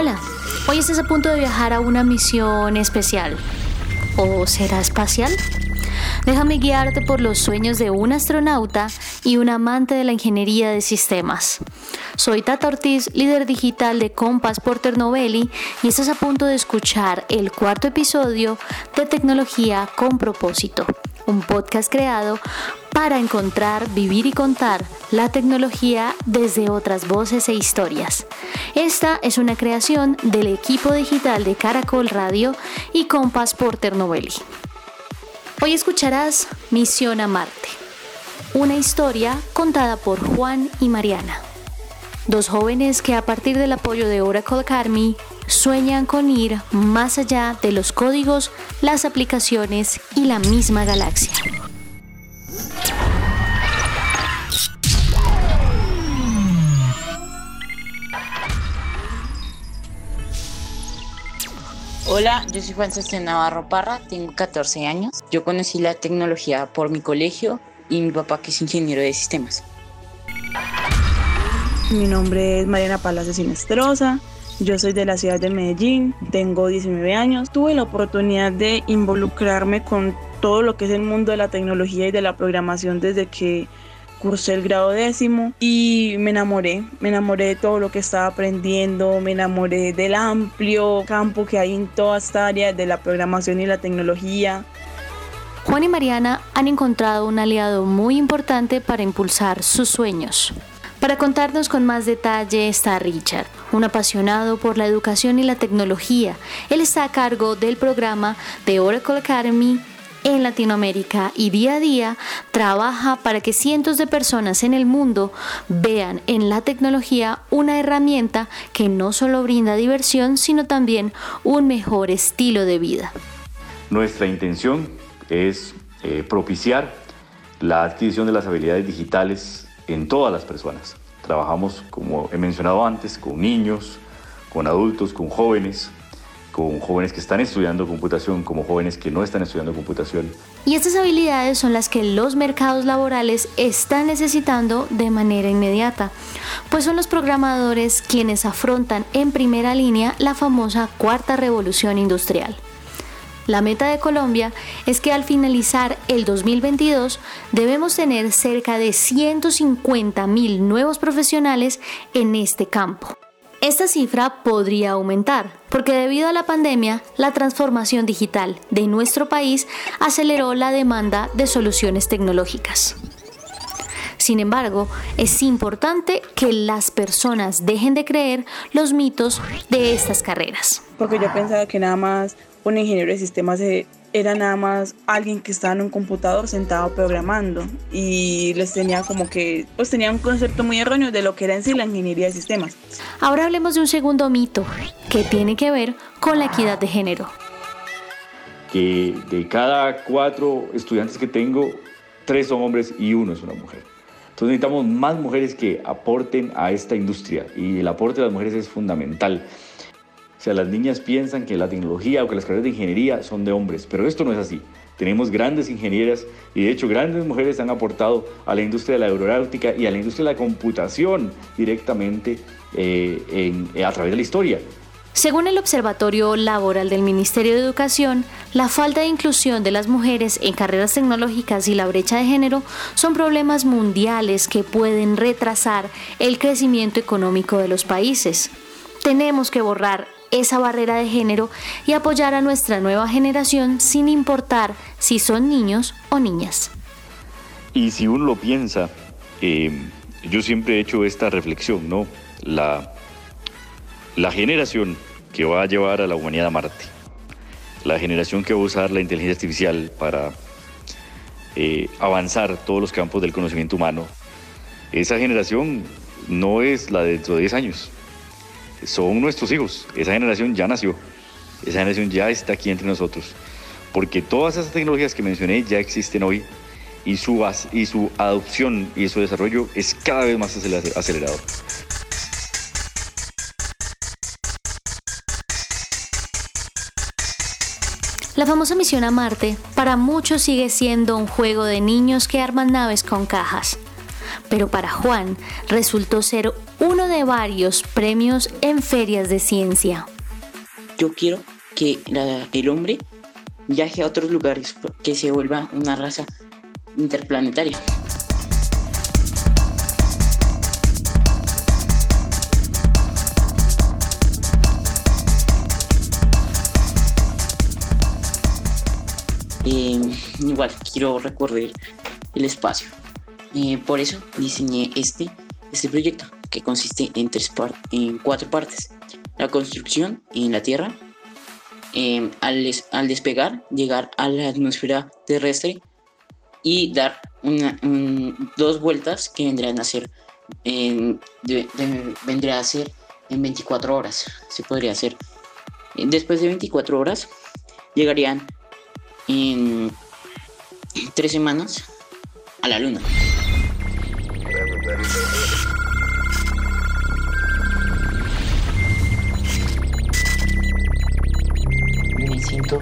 Hola, hoy estás a punto de viajar a una misión especial. ¿O será espacial? Déjame guiarte por los sueños de un astronauta y un amante de la ingeniería de sistemas. Soy Tata Ortiz, líder digital de Compass Porter Novelli, y estás a punto de escuchar el cuarto episodio de Tecnología con propósito, un podcast creado para encontrar, vivir y contar la tecnología desde otras voces e historias. Esta es una creación del equipo digital de Caracol Radio y Compass Porter Novelli. Hoy escucharás Misión a Marte, una historia contada por Juan y Mariana, dos jóvenes que a partir del apoyo de Oracle Academy sueñan con ir más allá de los códigos, las aplicaciones y la misma galaxia. Hola, yo soy Juan Sebastián Navarro Parra, tengo 14 años. Yo conocí la tecnología por mi colegio y mi papá que es ingeniero de sistemas. Mi nombre es Mariana Palacio Sinestrosa, yo soy de la ciudad de Medellín, tengo 19 años. Tuve la oportunidad de involucrarme con todo lo que es el mundo de la tecnología y de la programación desde que cursé el grado décimo y me enamoré, me enamoré de todo lo que estaba aprendiendo, me enamoré del amplio campo que hay en toda esta área de la programación y la tecnología. Juan y Mariana han encontrado un aliado muy importante para impulsar sus sueños. Para contarnos con más detalle está Richard, un apasionado por la educación y la tecnología. Él está a cargo del programa de Oracle Academy en Latinoamérica y día a día trabaja para que cientos de personas en el mundo vean en la tecnología una herramienta que no solo brinda diversión, sino también un mejor estilo de vida. Nuestra intención es eh, propiciar la adquisición de las habilidades digitales en todas las personas. Trabajamos, como he mencionado antes, con niños, con adultos, con jóvenes, con jóvenes que están estudiando computación, como jóvenes que no están estudiando computación. Y estas habilidades son las que los mercados laborales están necesitando de manera inmediata, pues son los programadores quienes afrontan en primera línea la famosa cuarta revolución industrial. La meta de Colombia es que al finalizar el 2022 debemos tener cerca de 150 mil nuevos profesionales en este campo. Esta cifra podría aumentar, porque debido a la pandemia, la transformación digital de nuestro país aceleró la demanda de soluciones tecnológicas. Sin embargo, es importante que las personas dejen de creer los mitos de estas carreras. Porque yo pensaba que nada más un ingeniero de sistemas era nada más alguien que estaba en un computador sentado programando y les tenía como que, pues tenía un concepto muy erróneo de lo que era en sí la ingeniería de sistemas. Ahora hablemos de un segundo mito que tiene que ver con la equidad de género. Que de cada cuatro estudiantes que tengo, tres son hombres y uno es una mujer. Entonces necesitamos más mujeres que aporten a esta industria y el aporte de las mujeres es fundamental. O sea, las niñas piensan que la tecnología o que las carreras de ingeniería son de hombres, pero esto no es así. Tenemos grandes ingenieras y de hecho grandes mujeres han aportado a la industria de la aeronáutica y a la industria de la computación directamente eh, eh, a través de la historia. Según el Observatorio Laboral del Ministerio de Educación, la falta de inclusión de las mujeres en carreras tecnológicas y la brecha de género son problemas mundiales que pueden retrasar el crecimiento económico de los países. Tenemos que borrar esa barrera de género y apoyar a nuestra nueva generación sin importar si son niños o niñas. Y si uno lo piensa, eh, yo siempre he hecho esta reflexión, ¿no? La, la generación que va a llevar a la humanidad a Marte, la generación que va a usar la inteligencia artificial para eh, avanzar todos los campos del conocimiento humano, esa generación no es la de dentro de 10 años, son nuestros hijos. Esa generación ya nació. Esa generación ya está aquí entre nosotros. Porque todas esas tecnologías que mencioné ya existen hoy y su, y su adopción y su desarrollo es cada vez más acelerado. La famosa misión a Marte para muchos sigue siendo un juego de niños que arman naves con cajas. Pero para Juan resultó ser uno de varios premios en ferias de ciencia. Yo quiero que el hombre viaje a otros lugares, que se vuelva una raza interplanetaria. Eh, igual quiero recorrer el espacio. Eh, por eso diseñé este, este proyecto que consiste en, tres en cuatro partes. La construcción en la Tierra, em, al, al, despegar, llegar a la atmósfera terrestre y dar una, dos vueltas que vendrían a ser en, vendría a ser en 24 horas. Se podría hacer. Después de 24 horas llegarían en tres semanas a la luna. Me siento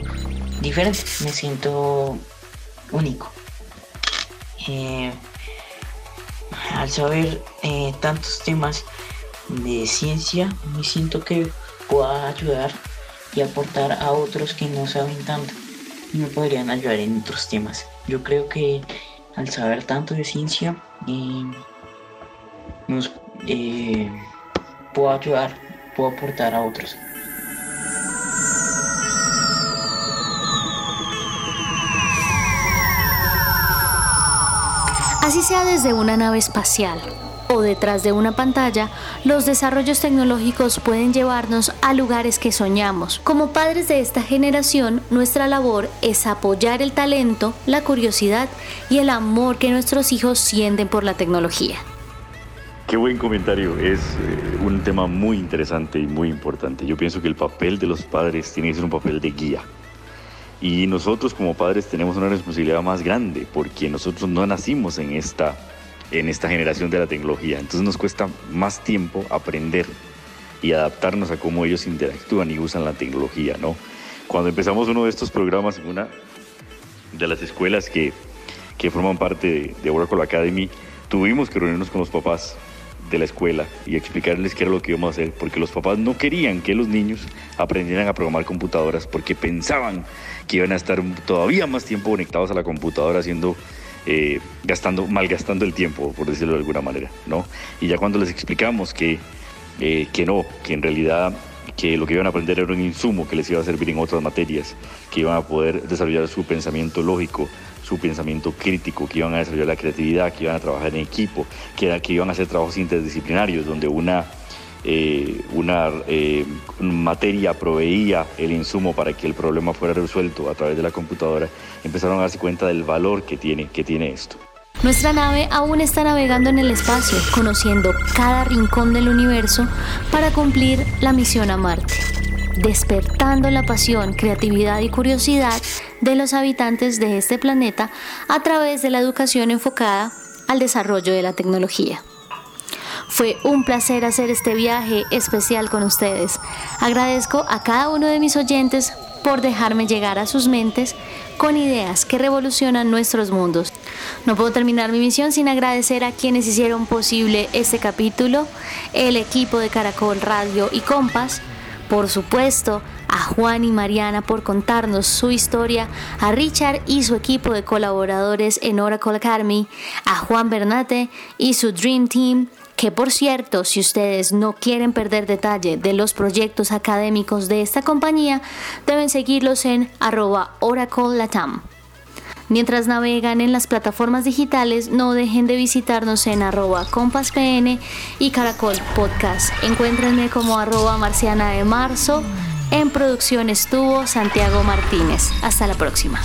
diferente, me siento único. Eh, al saber eh, tantos temas de ciencia, me siento que puedo ayudar y aportar a otros que no saben tanto y me podrían ayudar en otros temas. Yo creo que al saber tanto de ciencia, eh, nos eh, puedo ayudar, puedo aportar a otros. Así sea desde una nave espacial o detrás de una pantalla, los desarrollos tecnológicos pueden llevarnos a lugares que soñamos. Como padres de esta generación, nuestra labor es apoyar el talento, la curiosidad y el amor que nuestros hijos sienten por la tecnología. Qué buen comentario, es eh, un tema muy interesante y muy importante. Yo pienso que el papel de los padres tiene que ser un papel de guía. Y nosotros como padres tenemos una responsabilidad más grande porque nosotros no nacimos en esta en esta generación de la tecnología. Entonces nos cuesta más tiempo aprender y adaptarnos a cómo ellos interactúan y usan la tecnología, ¿no? Cuando empezamos uno de estos programas en una de las escuelas que, que forman parte de, Oracle Academy, tuvimos que reunirnos con los papás de la escuela y explicarles qué era lo que íbamos a hacer, porque los papás no querían que los niños aprendieran a programar computadoras, porque pensaban que iban a estar todavía más tiempo conectados a la computadora haciendo eh, gastando, malgastando el tiempo, por decirlo de alguna manera, ¿no? Y ya cuando les explicamos que, eh, que no, que en realidad que lo que iban a aprender era un insumo que les iba a servir en otras materias, que iban a poder desarrollar su pensamiento lógico, su pensamiento crítico, que iban a desarrollar la creatividad, que iban a trabajar en equipo, que, que iban a hacer trabajos interdisciplinarios, donde una eh, una eh, materia proveía el insumo para que el problema fuera resuelto a través de la computadora, empezaron a darse cuenta del valor que tiene, que tiene esto. Nuestra nave aún está navegando en el espacio, conociendo cada rincón del universo para cumplir la misión a Marte, despertando la pasión, creatividad y curiosidad de los habitantes de este planeta a través de la educación enfocada al desarrollo de la tecnología. Fue un placer hacer este viaje especial con ustedes. Agradezco a cada uno de mis oyentes por dejarme llegar a sus mentes con ideas que revolucionan nuestros mundos. No puedo terminar mi misión sin agradecer a quienes hicieron posible este capítulo, el equipo de Caracol Radio y Compas, por supuesto, a Juan y Mariana por contarnos su historia, a Richard y su equipo de colaboradores en Oracle Academy, a Juan Bernate y su Dream Team, que por cierto, si ustedes no quieren perder detalle de los proyectos académicos de esta compañía, deben seguirlos en arroba Oracle Latam. Mientras navegan en las plataformas digitales, no dejen de visitarnos en arroba compaspn y caracol podcast. Encuéntrenme como arroba marciana de marzo. En producción estuvo Santiago Martínez. Hasta la próxima.